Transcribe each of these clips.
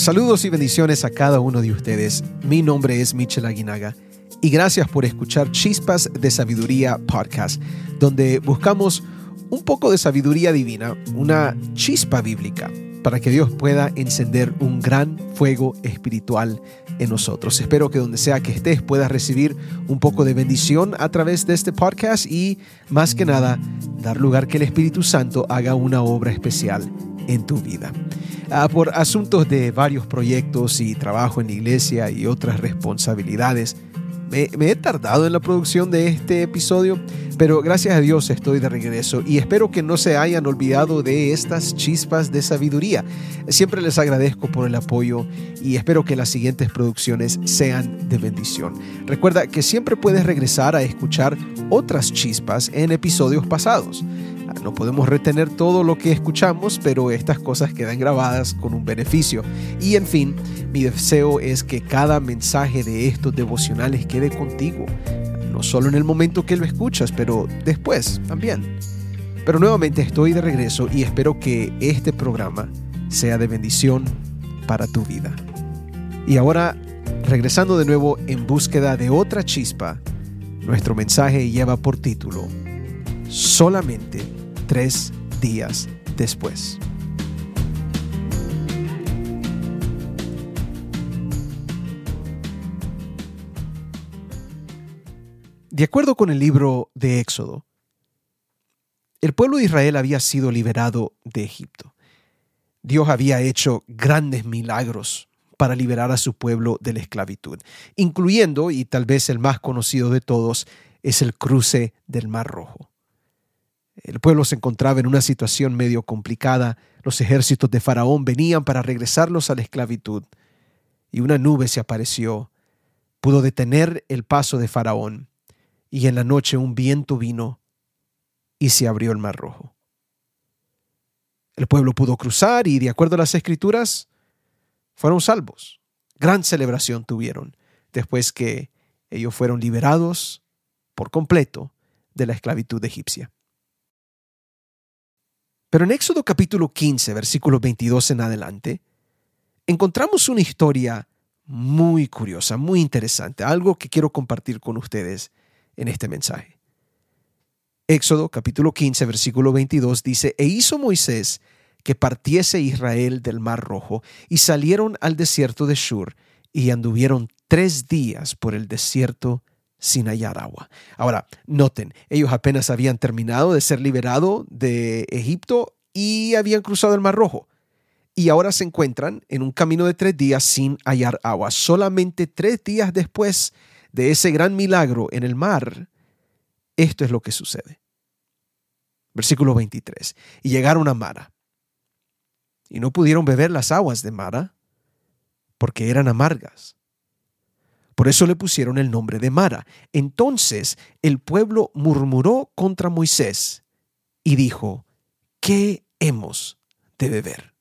Saludos y bendiciones a cada uno de ustedes. Mi nombre es Michel Aguinaga y gracias por escuchar Chispas de Sabiduría Podcast, donde buscamos un poco de sabiduría divina, una chispa bíblica, para que Dios pueda encender un gran fuego espiritual en nosotros. Espero que donde sea que estés puedas recibir un poco de bendición a través de este podcast y más que nada dar lugar que el Espíritu Santo haga una obra especial en tu vida. Ah, por asuntos de varios proyectos y trabajo en la iglesia y otras responsabilidades, me, he tardado en la producción de este episodio, pero gracias a Dios estoy de regreso y espero que no se hayan olvidado de estas chispas de sabiduría. Siempre les agradezco por el apoyo y espero que las siguientes producciones sean de bendición. Recuerda que siempre puedes regresar a escuchar otras chispas en episodios pasados. No podemos retener todo lo que escuchamos, pero estas cosas quedan grabadas con un beneficio. Y en fin, mi deseo es que cada mensaje de estos devocionales quede contigo, no solo en el momento que lo escuchas, pero después también. Pero nuevamente estoy de regreso y espero que este programa sea de bendición para tu vida. Y ahora, regresando de nuevo en búsqueda de otra chispa, nuestro mensaje lleva por título Solamente tres días después. De acuerdo con el libro de Éxodo, el pueblo de Israel había sido liberado de Egipto. Dios había hecho grandes milagros para liberar a su pueblo de la esclavitud, incluyendo, y tal vez el más conocido de todos, es el cruce del Mar Rojo. El pueblo se encontraba en una situación medio complicada. Los ejércitos de Faraón venían para regresarlos a la esclavitud. Y una nube se apareció. Pudo detener el paso de Faraón. Y en la noche un viento vino y se abrió el mar rojo. El pueblo pudo cruzar y, de acuerdo a las escrituras, fueron salvos. Gran celebración tuvieron después que ellos fueron liberados por completo de la esclavitud egipcia. Pero en Éxodo capítulo 15, versículo 22 en adelante, encontramos una historia muy curiosa, muy interesante, algo que quiero compartir con ustedes en este mensaje. Éxodo capítulo 15, versículo 22 dice, E hizo Moisés que partiese Israel del mar rojo, y salieron al desierto de Shur, y anduvieron tres días por el desierto sin hallar agua. Ahora, noten, ellos apenas habían terminado de ser liberados de Egipto y habían cruzado el Mar Rojo. Y ahora se encuentran en un camino de tres días sin hallar agua. Solamente tres días después de ese gran milagro en el mar, esto es lo que sucede. Versículo 23. Y llegaron a Mara. Y no pudieron beber las aguas de Mara porque eran amargas. Por eso le pusieron el nombre de Mara. Entonces el pueblo murmuró contra Moisés y dijo, ¿qué hemos de beber?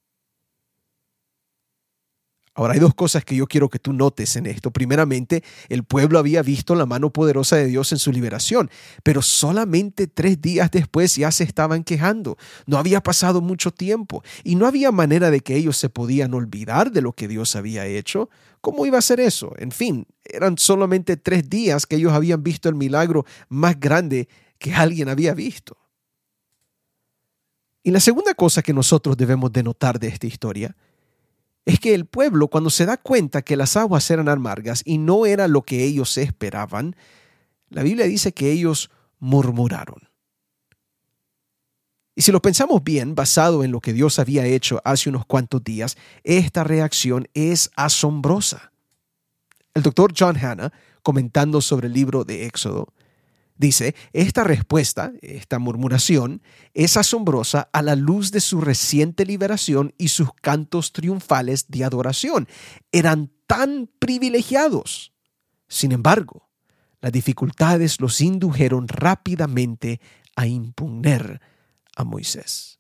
Ahora hay dos cosas que yo quiero que tú notes en esto. Primeramente, el pueblo había visto la mano poderosa de Dios en su liberación, pero solamente tres días después ya se estaban quejando. No había pasado mucho tiempo y no había manera de que ellos se podían olvidar de lo que Dios había hecho. ¿Cómo iba a ser eso? En fin, eran solamente tres días que ellos habían visto el milagro más grande que alguien había visto. Y la segunda cosa que nosotros debemos de notar de esta historia es que el pueblo cuando se da cuenta que las aguas eran amargas y no era lo que ellos esperaban, la Biblia dice que ellos murmuraron. Y si lo pensamos bien, basado en lo que Dios había hecho hace unos cuantos días, esta reacción es asombrosa. El doctor John Hanna, comentando sobre el libro de Éxodo, Dice, esta respuesta, esta murmuración, es asombrosa a la luz de su reciente liberación y sus cantos triunfales de adoración. Eran tan privilegiados. Sin embargo, las dificultades los indujeron rápidamente a impugnar a Moisés.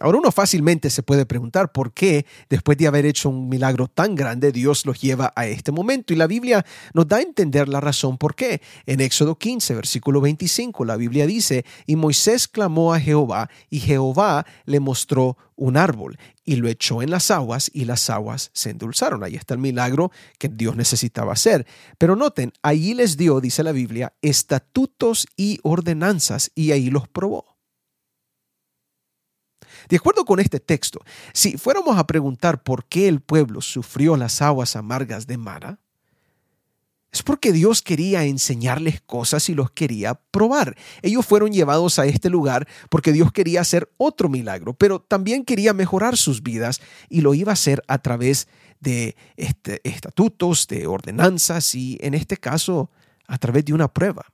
Ahora uno fácilmente se puede preguntar por qué, después de haber hecho un milagro tan grande, Dios los lleva a este momento. Y la Biblia nos da a entender la razón por qué. En Éxodo 15, versículo 25, la Biblia dice, y Moisés clamó a Jehová, y Jehová le mostró un árbol, y lo echó en las aguas, y las aguas se endulzaron. Ahí está el milagro que Dios necesitaba hacer. Pero noten, allí les dio, dice la Biblia, estatutos y ordenanzas, y ahí los probó. De acuerdo con este texto, si fuéramos a preguntar por qué el pueblo sufrió las aguas amargas de Mara, es porque Dios quería enseñarles cosas y los quería probar. Ellos fueron llevados a este lugar porque Dios quería hacer otro milagro, pero también quería mejorar sus vidas y lo iba a hacer a través de este, estatutos, de ordenanzas y en este caso a través de una prueba.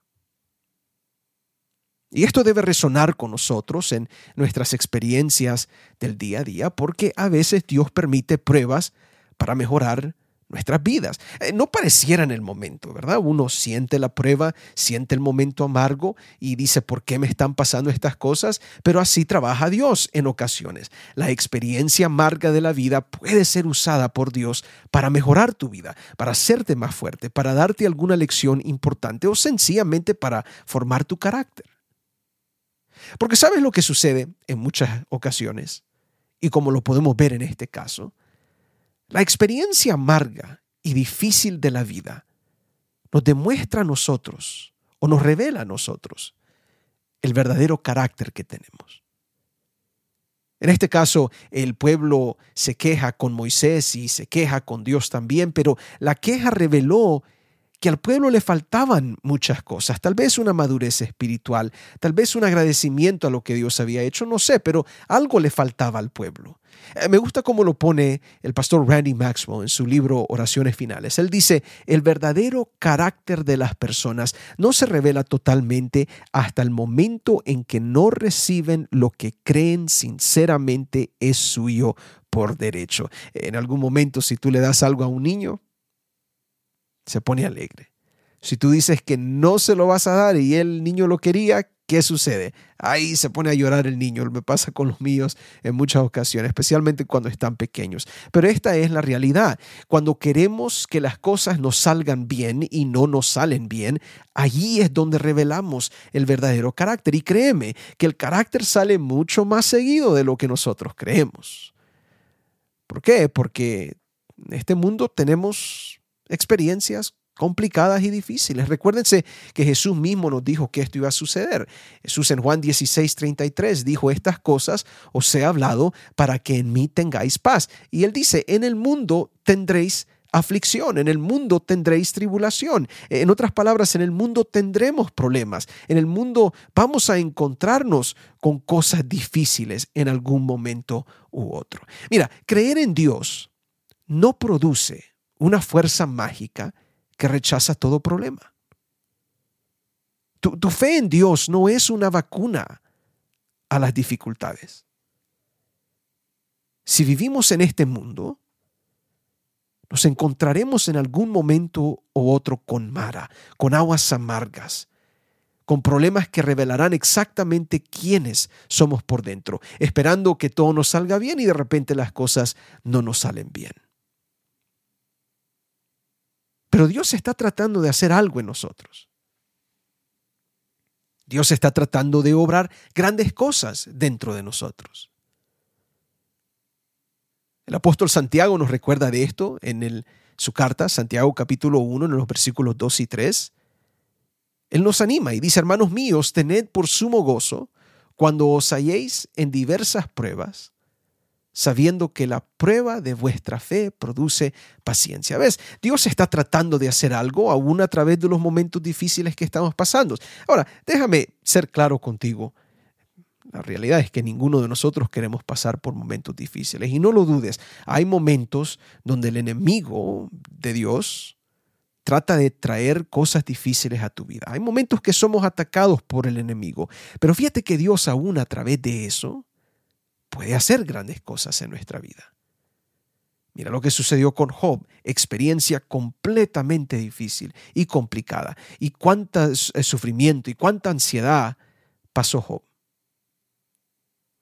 Y esto debe resonar con nosotros en nuestras experiencias del día a día, porque a veces Dios permite pruebas para mejorar nuestras vidas. Eh, no pareciera en el momento, ¿verdad? Uno siente la prueba, siente el momento amargo y dice, ¿por qué me están pasando estas cosas? Pero así trabaja Dios en ocasiones. La experiencia amarga de la vida puede ser usada por Dios para mejorar tu vida, para hacerte más fuerte, para darte alguna lección importante o sencillamente para formar tu carácter. Porque sabes lo que sucede en muchas ocasiones, y como lo podemos ver en este caso, la experiencia amarga y difícil de la vida nos demuestra a nosotros o nos revela a nosotros el verdadero carácter que tenemos. En este caso, el pueblo se queja con Moisés y se queja con Dios también, pero la queja reveló que al pueblo le faltaban muchas cosas, tal vez una madurez espiritual, tal vez un agradecimiento a lo que Dios había hecho, no sé, pero algo le faltaba al pueblo. Eh, me gusta cómo lo pone el pastor Randy Maxwell en su libro Oraciones Finales. Él dice, el verdadero carácter de las personas no se revela totalmente hasta el momento en que no reciben lo que creen sinceramente es suyo por derecho. En algún momento, si tú le das algo a un niño, se pone alegre. Si tú dices que no se lo vas a dar y el niño lo quería, ¿qué sucede? Ahí se pone a llorar el niño. Me pasa con los míos en muchas ocasiones, especialmente cuando están pequeños. Pero esta es la realidad. Cuando queremos que las cosas nos salgan bien y no nos salen bien, allí es donde revelamos el verdadero carácter. Y créeme que el carácter sale mucho más seguido de lo que nosotros creemos. ¿Por qué? Porque en este mundo tenemos experiencias complicadas y difíciles. Recuérdense que Jesús mismo nos dijo que esto iba a suceder. Jesús en Juan 16, 33 dijo, estas cosas os he hablado para que en mí tengáis paz. Y él dice, en el mundo tendréis aflicción, en el mundo tendréis tribulación. En otras palabras, en el mundo tendremos problemas. En el mundo vamos a encontrarnos con cosas difíciles en algún momento u otro. Mira, creer en Dios no produce una fuerza mágica que rechaza todo problema. Tu, fe en Dios no es una vacuna a las dificultades. Si vivimos en este mundo, nos encontraremos en algún momento u otro con Mara, con aguas amargas, con problemas que revelarán exactamente quiénes somos por dentro, esperando que todo nos salga bien y de repente las cosas no nos salen bien. Pero Dios está tratando de hacer algo en nosotros. Dios está tratando de obrar grandes cosas dentro de nosotros. El apóstol Santiago nos recuerda de esto en su carta, Santiago capítulo 1, en los versículos 2 y 3. Él nos anima y dice, hermanos míos, tened por sumo gozo cuando os halléis en diversas pruebas, sabiendo que la prueba de vuestra fe produce paciencia. ¿Ves? Dios está tratando de hacer algo aún a través de los momentos difíciles que estamos pasando. Ahora, déjame ser claro contigo. La realidad es que ninguno de nosotros queremos pasar por momentos difíciles. Y no lo dudes, hay momentos donde el enemigo de Dios trata de traer cosas difíciles a tu vida. Hay momentos que somos atacados por el enemigo. Pero fíjate que Dios aún a través de eso puede hacer grandes cosas en nuestra vida. Mira lo que sucedió con Job, experiencia completamente difícil y complicada. Y cuánto sufrimiento y cuánta ansiedad pasó Job.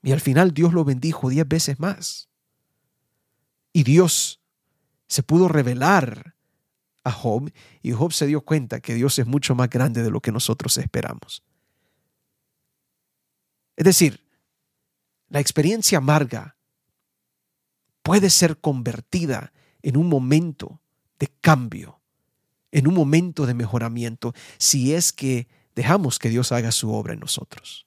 Y al final Dios lo bendijo diez veces más. Y Dios se pudo revelar a Job y Job se dio cuenta que Dios es mucho más grande de lo que nosotros esperamos. Es decir, la experiencia amarga puede ser convertida en un momento de cambio, en un momento de mejoramiento, si es que dejamos que Dios haga su obra en nosotros.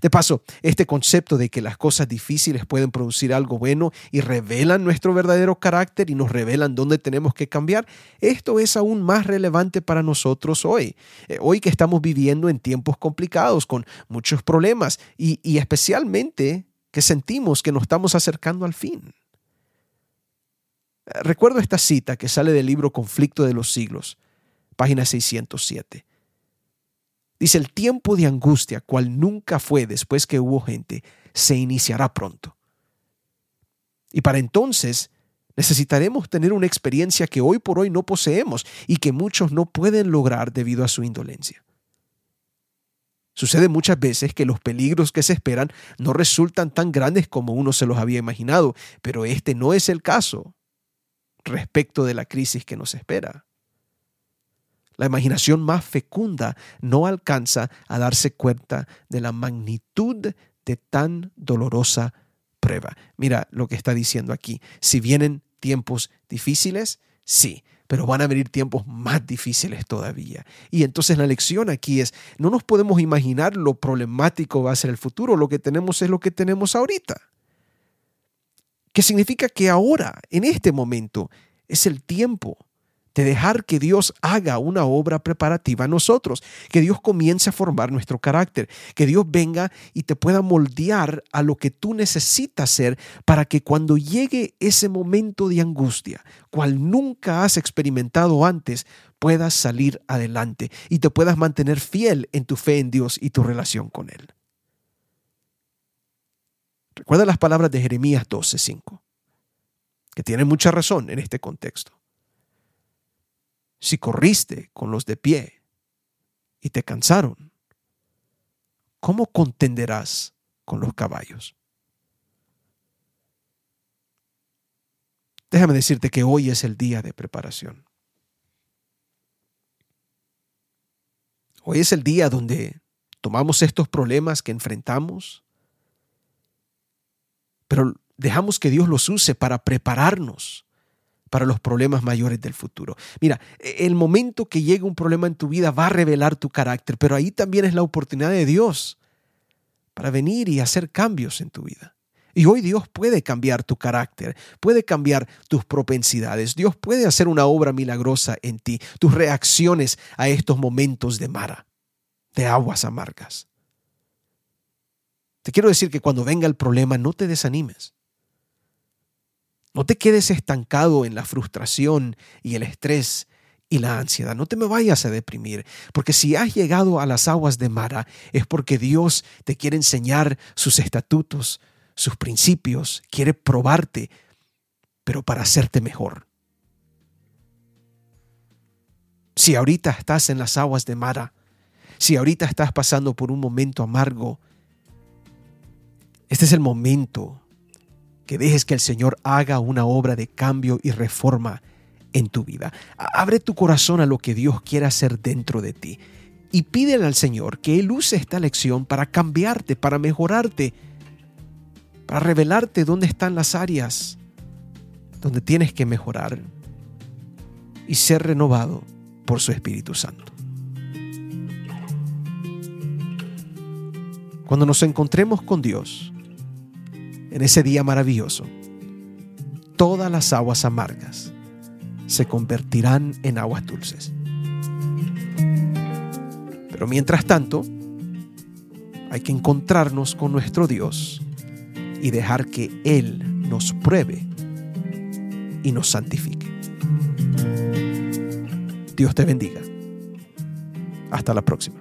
De paso, este concepto de que las cosas difíciles pueden producir algo bueno y revelan nuestro verdadero carácter y nos revelan dónde tenemos que cambiar, esto es aún más relevante para nosotros hoy. Eh, hoy que estamos viviendo en tiempos complicados, con muchos problemas y, y especialmente que sentimos que nos estamos acercando al fin. Eh, recuerdo esta cita que sale del libro Conflicto de los Siglos, página 607. Dice, el tiempo de angustia, cual nunca fue después que hubo gente, se iniciará pronto. Y para entonces necesitaremos tener una experiencia que hoy por hoy no poseemos y que muchos no pueden lograr debido a su indolencia. Sucede muchas veces que los peligros que se esperan no resultan tan grandes como uno se los había imaginado, pero este no es el caso respecto de la crisis que nos espera. La imaginación más fecunda no alcanza a darse cuenta de la magnitud de tan dolorosa prueba. Mira lo que está diciendo aquí. Si vienen tiempos difíciles, sí, pero van a venir tiempos más difíciles todavía. Y entonces la lección aquí es, no nos podemos imaginar lo problemático va a ser el futuro, lo que tenemos es lo que tenemos ahorita. ¿Qué significa que ahora, en este momento, es el tiempo de dejar que Dios haga una obra preparativa a nosotros, que Dios comience a formar nuestro carácter, que Dios venga y te pueda moldear a lo que tú necesitas ser para que cuando llegue ese momento de angustia, cual nunca has experimentado antes, puedas salir adelante y te puedas mantener fiel en tu fe en Dios y tu relación con Él. Recuerda las palabras de Jeremías 12:5, que tienen mucha razón en este contexto si corriste con los de pie y te cansaron, ¿cómo contenderás con los caballos? Déjame decirte que hoy es el día de preparación. Hoy es el día donde tomamos estos problemas que enfrentamos, pero dejamos que Dios los use para prepararnos para los problemas mayores del futuro. Mira, el momento que llegue un problema en tu vida va a revelar tu carácter, pero ahí también es la oportunidad de Dios para venir y hacer cambios en tu vida. Y hoy Dios puede cambiar tu carácter, puede cambiar tus propensidades, Dios puede hacer una obra milagrosa en ti, tus reacciones a estos momentos de mara, de aguas amargas. Te quiero decir que cuando venga el problema no te desanimes. No te quedes estancado en la frustración y el estrés y la ansiedad. No te me vayas a deprimir, porque si has llegado a las aguas de Mara es porque Dios te quiere enseñar sus estatutos, sus principios, quiere probarte, pero para hacerte mejor. Si ahorita estás en las aguas de Mara, si ahorita estás pasando por un momento amargo, este es el momento que dejes que el Señor haga una obra de cambio y reforma en tu vida. Abre tu corazón a lo que Dios quiere hacer dentro de ti y pídele al Señor que Él use esta lección para cambiarte, para mejorarte, para revelarte dónde están las áreas donde tienes que mejorar y ser renovado por su Espíritu Santo. Cuando nos encontremos con Dios, en ese día maravilloso, todas las aguas amargas se convertirán en aguas dulces. Pero mientras tanto, hay que encontrarnos con nuestro Dios y dejar que Él nos pruebe y nos santifique. Dios te bendiga. Hasta la próxima.